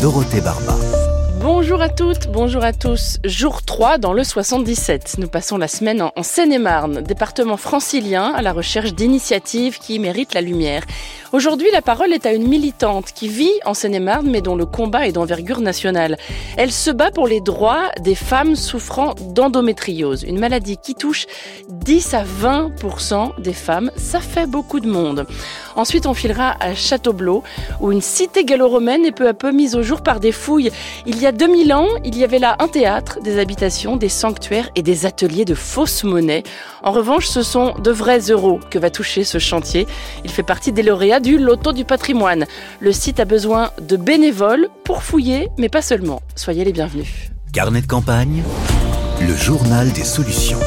Dorothée Barba. Bonjour à toutes, bonjour à tous. Jour 3 dans le 77. Nous passons la semaine en Seine-et-Marne, département francilien à la recherche d'initiatives qui méritent la lumière. Aujourd'hui, la parole est à une militante qui vit en Seine-et-Marne mais dont le combat est d'envergure nationale. Elle se bat pour les droits des femmes souffrant d'endométriose, une maladie qui touche 10 à 20% des femmes. Ça fait beaucoup de monde. Ensuite, on filera à Châteaublot, où une cité gallo-romaine est peu à peu mise au jour par des fouilles. Il y a 2000 ans, il y avait là un théâtre, des habitations, des sanctuaires et des ateliers de fausses monnaies. En revanche, ce sont de vrais euros que va toucher ce chantier. Il fait partie des lauréats du Loto du patrimoine. Le site a besoin de bénévoles pour fouiller, mais pas seulement. Soyez les bienvenus. Carnet de campagne, le journal des solutions.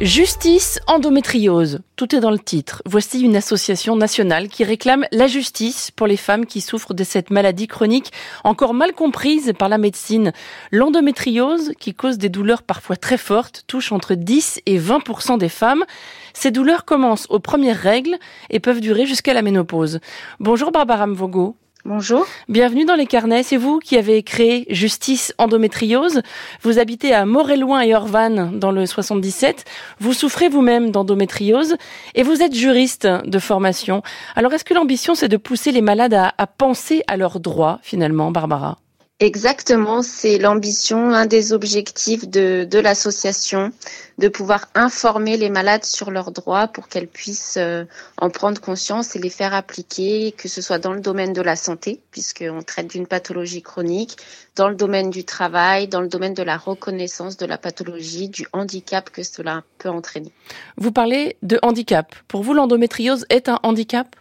Justice endométriose, tout est dans le titre. Voici une association nationale qui réclame la justice pour les femmes qui souffrent de cette maladie chronique encore mal comprise par la médecine. L'endométriose, qui cause des douleurs parfois très fortes, touche entre 10 et 20% des femmes. Ces douleurs commencent aux premières règles et peuvent durer jusqu'à la ménopause. Bonjour Barbara Mvogo. Bonjour. Bienvenue dans les carnets. C'est vous qui avez créé Justice Endométriose. Vous habitez à Moréloin et Orvanne dans le 77. Vous souffrez vous-même d'endométriose et vous êtes juriste de formation. Alors est-ce que l'ambition c'est de pousser les malades à, à penser à leurs droits finalement, Barbara? Exactement, c'est l'ambition, un des objectifs de, de l'association, de pouvoir informer les malades sur leurs droits pour qu'elles puissent euh, en prendre conscience et les faire appliquer, que ce soit dans le domaine de la santé, puisqu'on traite d'une pathologie chronique, dans le domaine du travail, dans le domaine de la reconnaissance de la pathologie, du handicap que cela peut entraîner. Vous parlez de handicap. Pour vous, l'endométriose est un handicap?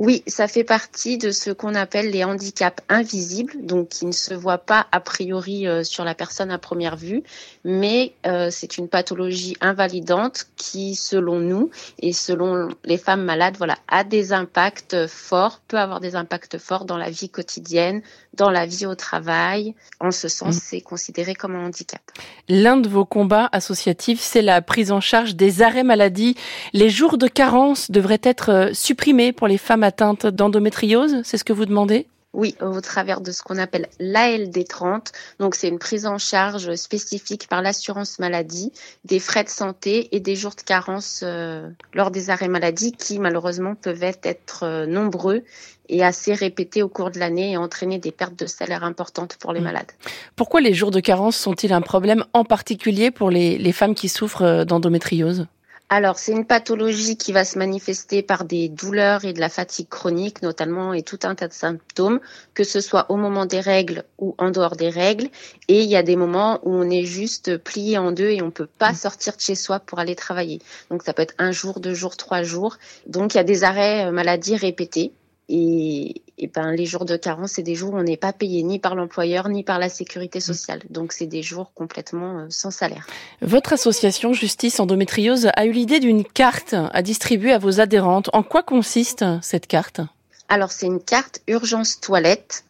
Oui, ça fait partie de ce qu'on appelle les handicaps invisibles, donc qui ne se voient pas a priori euh, sur la personne à première vue, mais euh, c'est une pathologie invalidante qui, selon nous et selon les femmes malades, voilà, a des impacts forts, peut avoir des impacts forts dans la vie quotidienne, dans la vie au travail. En ce sens, mm. c'est considéré comme un handicap. L'un de vos combats associatifs, c'est la prise en charge des arrêts maladie. Les jours de carence devraient être euh, supprimés pour les femmes atteinte d'endométriose, c'est ce que vous demandez? Oui, au travers de ce qu'on appelle l'ALD 30. Donc, c'est une prise en charge spécifique par l'assurance maladie des frais de santé et des jours de carence euh, lors des arrêts maladie qui, malheureusement, peuvent être euh, nombreux et assez répétés au cours de l'année et entraîner des pertes de salaire importantes pour les mmh. malades. Pourquoi les jours de carence sont-ils un problème en particulier pour les femmes qui souffrent euh, d'endométriose? Alors, c'est une pathologie qui va se manifester par des douleurs et de la fatigue chronique, notamment, et tout un tas de symptômes, que ce soit au moment des règles ou en dehors des règles. Et il y a des moments où on est juste plié en deux et on peut pas sortir de chez soi pour aller travailler. Donc, ça peut être un jour, deux jours, trois jours. Donc, il y a des arrêts euh, maladie répétés. Et, ben, les jours de carence, c'est des jours où on n'est pas payé ni par l'employeur ni par la sécurité mmh. sociale. Donc, c'est des jours complètement euh, sans salaire. Votre association Justice Endométriose a eu l'idée d'une carte à distribuer à vos adhérentes. En quoi consiste cette carte? Alors, c'est une carte urgence toilette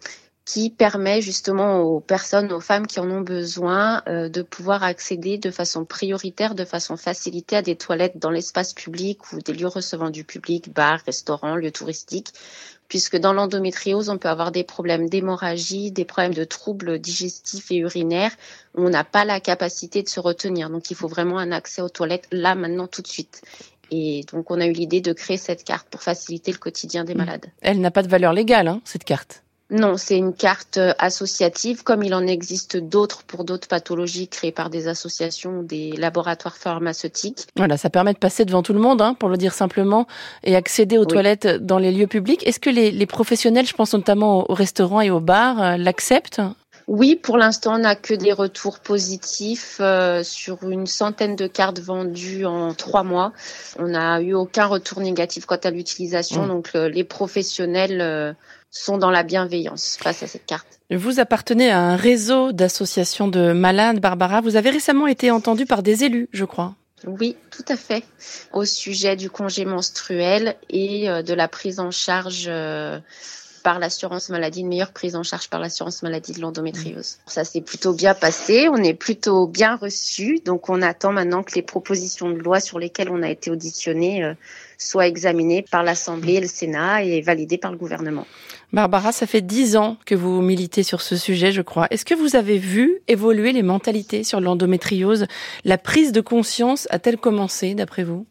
qui permet justement aux personnes, aux femmes qui en ont besoin, euh, de pouvoir accéder de façon prioritaire, de façon facilitée à des toilettes dans l'espace public ou des lieux recevant du public, bars, restaurants, lieux touristiques, puisque dans l'endométriose, on peut avoir des problèmes d'hémorragie, des problèmes de troubles digestifs et urinaires, où on n'a pas la capacité de se retenir. Donc il faut vraiment un accès aux toilettes là, maintenant, tout de suite. Et donc on a eu l'idée de créer cette carte pour faciliter le quotidien des mmh. malades. Elle n'a pas de valeur légale, hein, cette carte non, c'est une carte euh, associative, comme il en existe d'autres pour d'autres pathologies créées par des associations, des laboratoires pharmaceutiques. Voilà, ça permet de passer devant tout le monde, hein, pour le dire simplement, et accéder aux toilettes dans les lieux publics. Est-ce que les, professionnels, je pense notamment aux restaurants et aux bars, euh, l'acceptent? Oui, pour l'instant, on n'a que des retours positifs euh, sur une centaine de cartes vendues en trois mois. On n'a eu aucun retour négatif quant à l'utilisation. Mmh. Donc, les professionnels sont dans la bienveillance face à cette carte. Vous appartenez à un réseau d'associations de malades, Barbara. Vous avez récemment été entendue par des élus, je crois. Oui, tout à fait. Au sujet du congé menstruel et euh, de la prise en charge euh, par l'assurance maladie, une meilleure prise en charge par l'assurance maladie de l'endométriose. Ça s'est plutôt bien passé, on est plutôt bien reçu, donc on attend maintenant que les propositions de loi sur lesquelles on a été auditionné soient examinées par l'Assemblée et le Sénat et validées par le gouvernement. Barbara, ça fait dix ans que vous militez sur ce sujet, je crois. Est-ce que vous avez vu évoluer les mentalités sur l'endométriose? La prise de conscience a-t-elle commencé, d'après vous?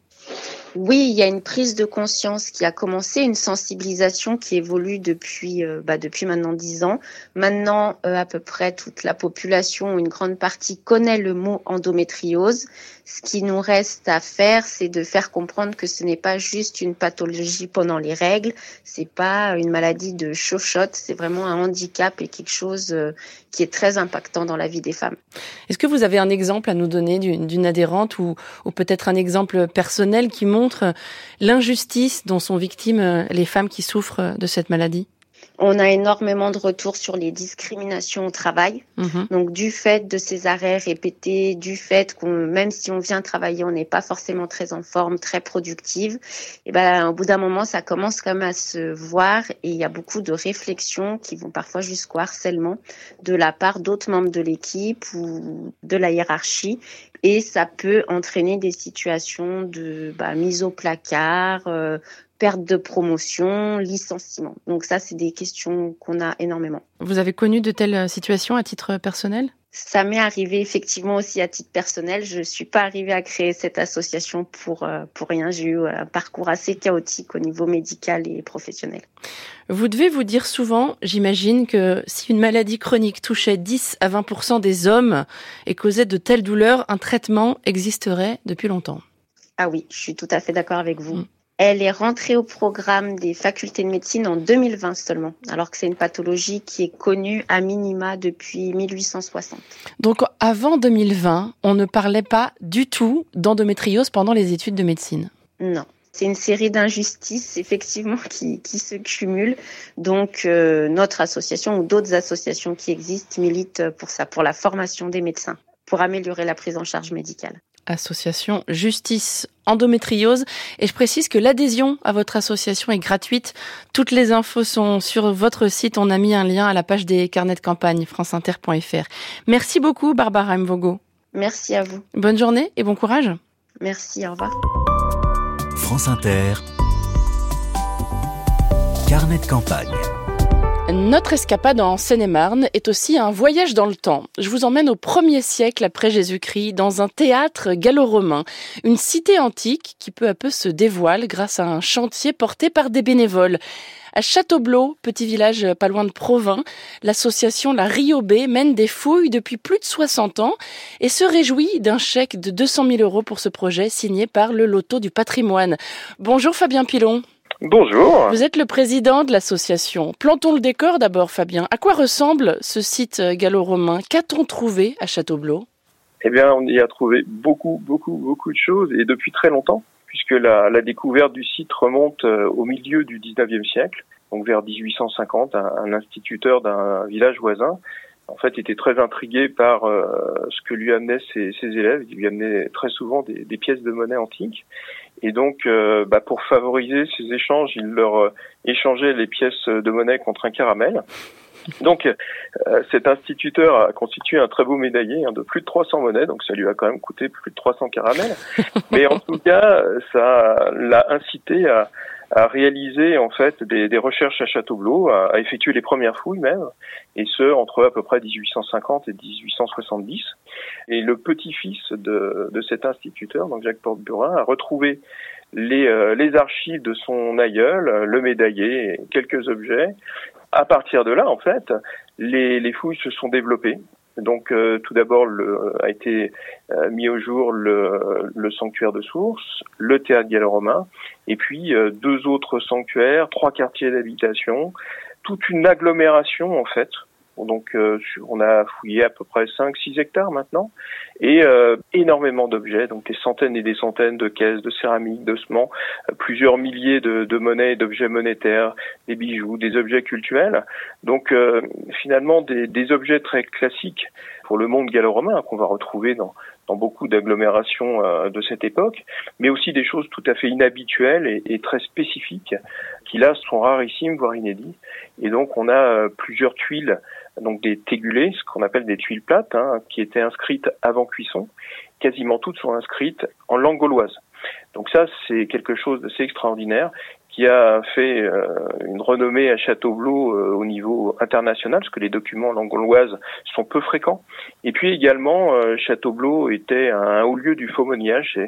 Oui, il y a une prise de conscience qui a commencé, une sensibilisation qui évolue depuis, euh, bah, depuis maintenant dix ans. Maintenant, euh, à peu près toute la population, une grande partie connaît le mot endométriose. Ce qui nous reste à faire, c'est de faire comprendre que ce n'est pas juste une pathologie pendant les règles, c'est pas une maladie de chochotte, c'est vraiment un handicap et quelque chose euh, qui est très impactant dans la vie des femmes. Est-ce que vous avez un exemple à nous donner d'une adhérente ou, ou peut-être un exemple personnel qui montre l'injustice dont sont victimes euh, les femmes qui souffrent de cette maladie on a énormément de retours sur les discriminations au travail. Mhm. Donc du fait de ces arrêts répétés, du fait qu'on même si on vient travailler, on n'est pas forcément très en forme, très productive. Et ben au bout d'un moment, ça commence même à se voir et il y a beaucoup de réflexions qui vont parfois jusqu'au harcèlement de la part d'autres membres de l'équipe ou de la hiérarchie et ça peut entraîner des situations de bah, mise au placard, euh, perte de promotion, licenciement. Donc ça, c'est des questions qu'on a énormément. Vous avez connu de telles situations à titre personnel? Ça m'est arrivé effectivement aussi à titre personnel. Je ne suis pas arrivée à créer cette association pour, euh, pour rien. J'ai eu un parcours assez chaotique au niveau médical et professionnel. Vous devez vous dire souvent, j'imagine, que si une maladie chronique touchait 10 à 20% des hommes et causait de telles douleurs, un traitement existerait depuis longtemps. Ah oui, je suis tout à fait d'accord avec vous. Mm. Elle est rentrée au programme des facultés de médecine en 2020 seulement, alors que c'est une pathologie qui est connue à minima depuis 1860. Donc avant 2020, on ne parlait pas du tout d'endométriose pendant les études de médecine Non. C'est une série d'injustices effectivement qui, qui, se cumulent. Donc euh, notre association ou d'autres associations qui existent militent pour ça, pour la formation des médecins, pour améliorer la prise en charge médicale association Justice Endométriose. Et je précise que l'adhésion à votre association est gratuite. Toutes les infos sont sur votre site. On a mis un lien à la page des carnets de campagne franceinter.fr. Merci beaucoup Barbara Mvogo. Merci à vous. Bonne journée et bon courage. Merci, au revoir. France Inter. Carnet de campagne. Notre escapade en Seine-et-Marne est aussi un voyage dans le temps. Je vous emmène au premier siècle après Jésus-Christ dans un théâtre gallo-romain, une cité antique qui peu à peu se dévoile grâce à un chantier porté par des bénévoles. À Châteaublot, petit village pas loin de Provins, l'association La Riobé mène des fouilles depuis plus de 60 ans et se réjouit d'un chèque de 200 000 euros pour ce projet signé par le Loto du patrimoine. Bonjour Fabien Pilon. Bonjour. Vous êtes le président de l'association. Plantons le décor d'abord, Fabien. À quoi ressemble ce site gallo-romain Qu'a-t-on trouvé à Châteaublot Eh bien, on y a trouvé beaucoup, beaucoup, beaucoup de choses et depuis très longtemps, puisque la, découverte du site remonte euh, au milieu du 19e siècle, donc vers 1850. Un, instituteur d'un village voisin en fait, était très intrigué par euh, ce que lui amenaient ses, élèves. Il lui amenait très souvent des, des pièces de monnaie antiques. Et donc, euh, bah, pour favoriser ces échanges, il leur euh, échangeait les pièces de monnaie contre un caramel. Donc, euh, cet instituteur a constitué un très beau médaillé hein, de plus de 300 monnaies, donc ça lui a quand même coûté plus de 300 caramels. Mais en tout cas, ça l'a incité à, à réaliser en fait des, recherches à Châteaublot, à, à, les premières fouilles même, et ce entre à peu près 1850 et 1870. Et le petit-fils de, de cet instituteur, donc Jacques Porte-Burin, a retrouvé les, euh, les archives de son aïeul, le médaillé, et quelques objets. À partir de là, en fait, les, les fouilles se sont développées. Donc euh, tout d'abord a été euh, mis au jour le, sanctuaire de source, le théâtre gallo-romain, et puis euh, deux autres sanctuaires, trois quartiers d'habitation, toute une agglomération en fait donc euh, on a fouillé à peu près 5-6 hectares maintenant et euh, énormément d'objets, donc des centaines et des centaines de caisses de céramique, d'ossements, euh, plusieurs milliers de, monnaies, d'objets monétaires, des bijoux, des objets cultuels. Donc finalement des, objets très classiques pour le monde gallo-romain qu'on va retrouver dans, dans beaucoup d'agglomérations de cette époque, mais aussi des choses tout à fait inhabituelles et, très spécifiques qui là sont rarissimes, voire inédits. Et donc on a plusieurs tuiles donc des tégulés, ce qu'on appelle des tuiles plates, hein, qui étaient inscrites avant cuisson. Quasiment toutes sont inscrites en langue gauloise. Donc ça, c'est quelque chose d'assez extraordinaire qui a fait euh, une renommée à Châteaublot euh, au niveau international, parce que les documents gauloise sont peu fréquents. Et puis également, euh, Châteaublot était un haut lieu du faux monnayage.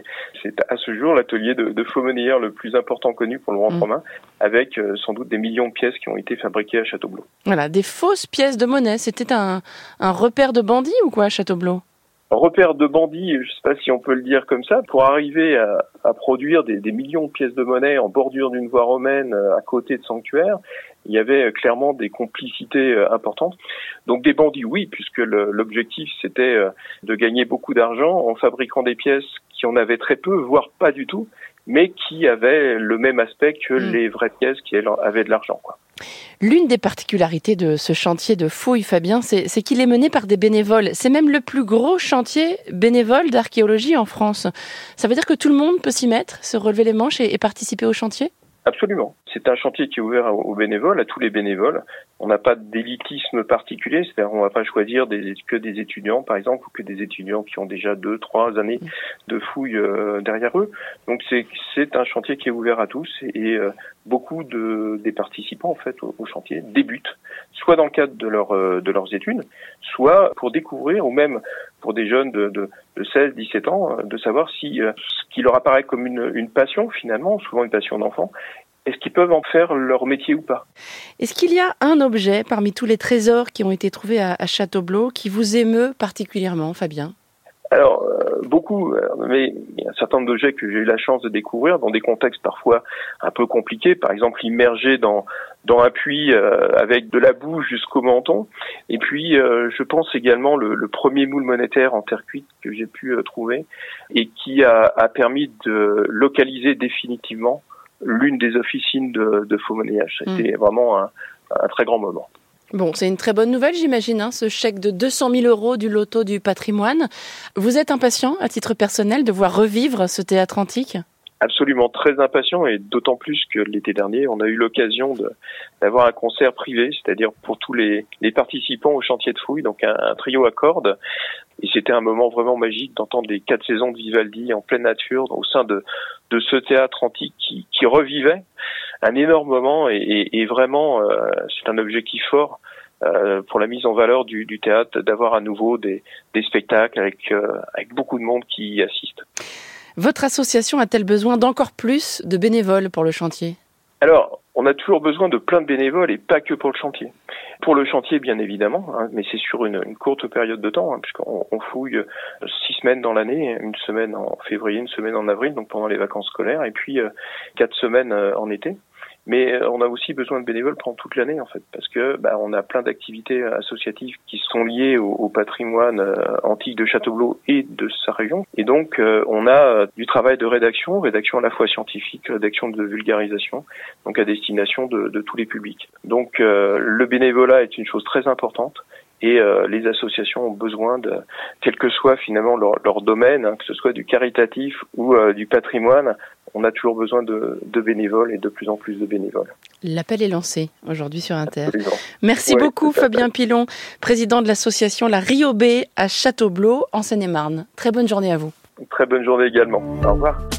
C'est à ce jour l'atelier de, de faux monnayeur le plus important connu pour le grand mmh. romain, avec sans doute des millions de pièces qui ont été fabriquées à Châteaublot. Voilà, des fausses pièces de monnaie. C'était un, un repère de bandits ou quoi à Châteaublot repère de bandits, je ne sais pas si on peut le dire comme ça, pour arriver à, produire des, des, millions de pièces de monnaie en bordure d'une voie romaine euh, à côté de sanctuaires, il y avait euh, clairement des complicités euh, importantes. Donc des bandits, oui, puisque l'objectif c'était de gagner beaucoup d'argent en fabriquant des pièces qui en avaient très peu, voire pas du tout, mais qui avaient le même aspect que mm. les vraies pièces qui avaient de l'argent. L'une des particularités de ce chantier de Fouille, Fabien, c'est qu'il est mené par des bénévoles. C'est même le plus gros chantier bénévole d'archéologie en France. Ça veut dire que tout le monde peut s'y mettre, se relever les manches et participer au chantier? Absolument. C'est un chantier qui est ouvert aux bénévoles, à tous les bénévoles. On n'a pas d'élitisme particulier, c'est-à-dire on ne va pas choisir que des étudiants, par exemple, ou que des étudiants qui ont déjà deux, trois années de fouilles euh, derrière eux. Donc c'est un chantier qui est ouvert à tous et, euh, beaucoup de des participants en fait au, chantier débutent, soit dans le cadre de euh, de leurs études, soit pour découvrir ou même pour des jeunes de, de, de 16, 17 ans, de savoir si ce qui leur apparaît comme une, une passion finalement, souvent une passion d'enfant, est-ce qu'ils peuvent en faire leur métier ou pas Est-ce qu'il y a un objet parmi tous les trésors qui ont été trouvés à, à Châteaublot qui vous émeut particulièrement, Fabien? Alors, euh, beaucoup, euh, mais il y a un certain nombre d'objets que j'ai eu la chance de découvrir dans des contextes parfois un peu compliqués, par exemple immergé dans dans un puits euh, avec de la boue jusqu'au menton. Et puis, je pense également le, le, premier moule monétaire en terre cuite que j'ai pu trouver et qui a, a, permis de localiser définitivement l'une des officines de, de faux monnayage. C'était mm. vraiment un, un, très grand moment. Bon, c'est une très bonne nouvelle, j'imagine, hein, ce chèque de 200 000 euros du loto du patrimoine. Vous êtes impatient, à titre personnel, de voir revivre ce théâtre antique? Absolument très impatient et d'autant plus que l'été dernier, on a eu l'occasion d'avoir un concert privé, c'est-à-dire pour tous les, les, participants au chantier de fouilles, donc un, un trio à cordes. Et c'était un moment vraiment magique d'entendre les quatre saisons de Vivaldi en pleine nature au sein de, de ce théâtre antique qui, qui revivait. Un énorme moment et, et, vraiment, euh, c'est un objectif fort. Euh, pour la mise en valeur du, du théâtre, d'avoir à nouveau des, des spectacles avec, euh, avec beaucoup de monde qui y assiste. Votre association a-t-elle besoin d'encore plus de bénévoles pour le chantier? Alors, on a toujours besoin de plein de bénévoles et pas que pour le chantier. Pour le chantier, bien évidemment, hein, mais c'est sur une, courte période de temps, hein, puisqu'on on fouille six semaines dans l'année, une semaine en février, une semaine en avril, donc pendant les vacances scolaires, et puis euh, quatre semaines euh, en été. Mais euh, on a aussi besoin de bénévoles pendant toute l'année en fait, parce que bah, on a plein d'activités associatives qui sont liées au, au patrimoine euh, antique de Châteaublot et de sa région. Et donc euh, on a du travail de rédaction, rédaction à la fois scientifique, rédaction de vulgarisation, donc à destination de, de tous les publics. Donc le bénévolat est une chose très importante et euh, les associations ont besoin de, quel que soit finalement leur, leur domaine, hein, que ce soit du caritatif ou euh, du patrimoine, on a toujours besoin de, de, bénévoles et de plus en plus de bénévoles. L'appel est lancé aujourd'hui sur Inter. Merci beaucoup Fabien Pilon, président de l'association La Rio B à Châteaublot en Seine-et-Marne. Très bonne journée à vous. Très bonne journée également. Au revoir.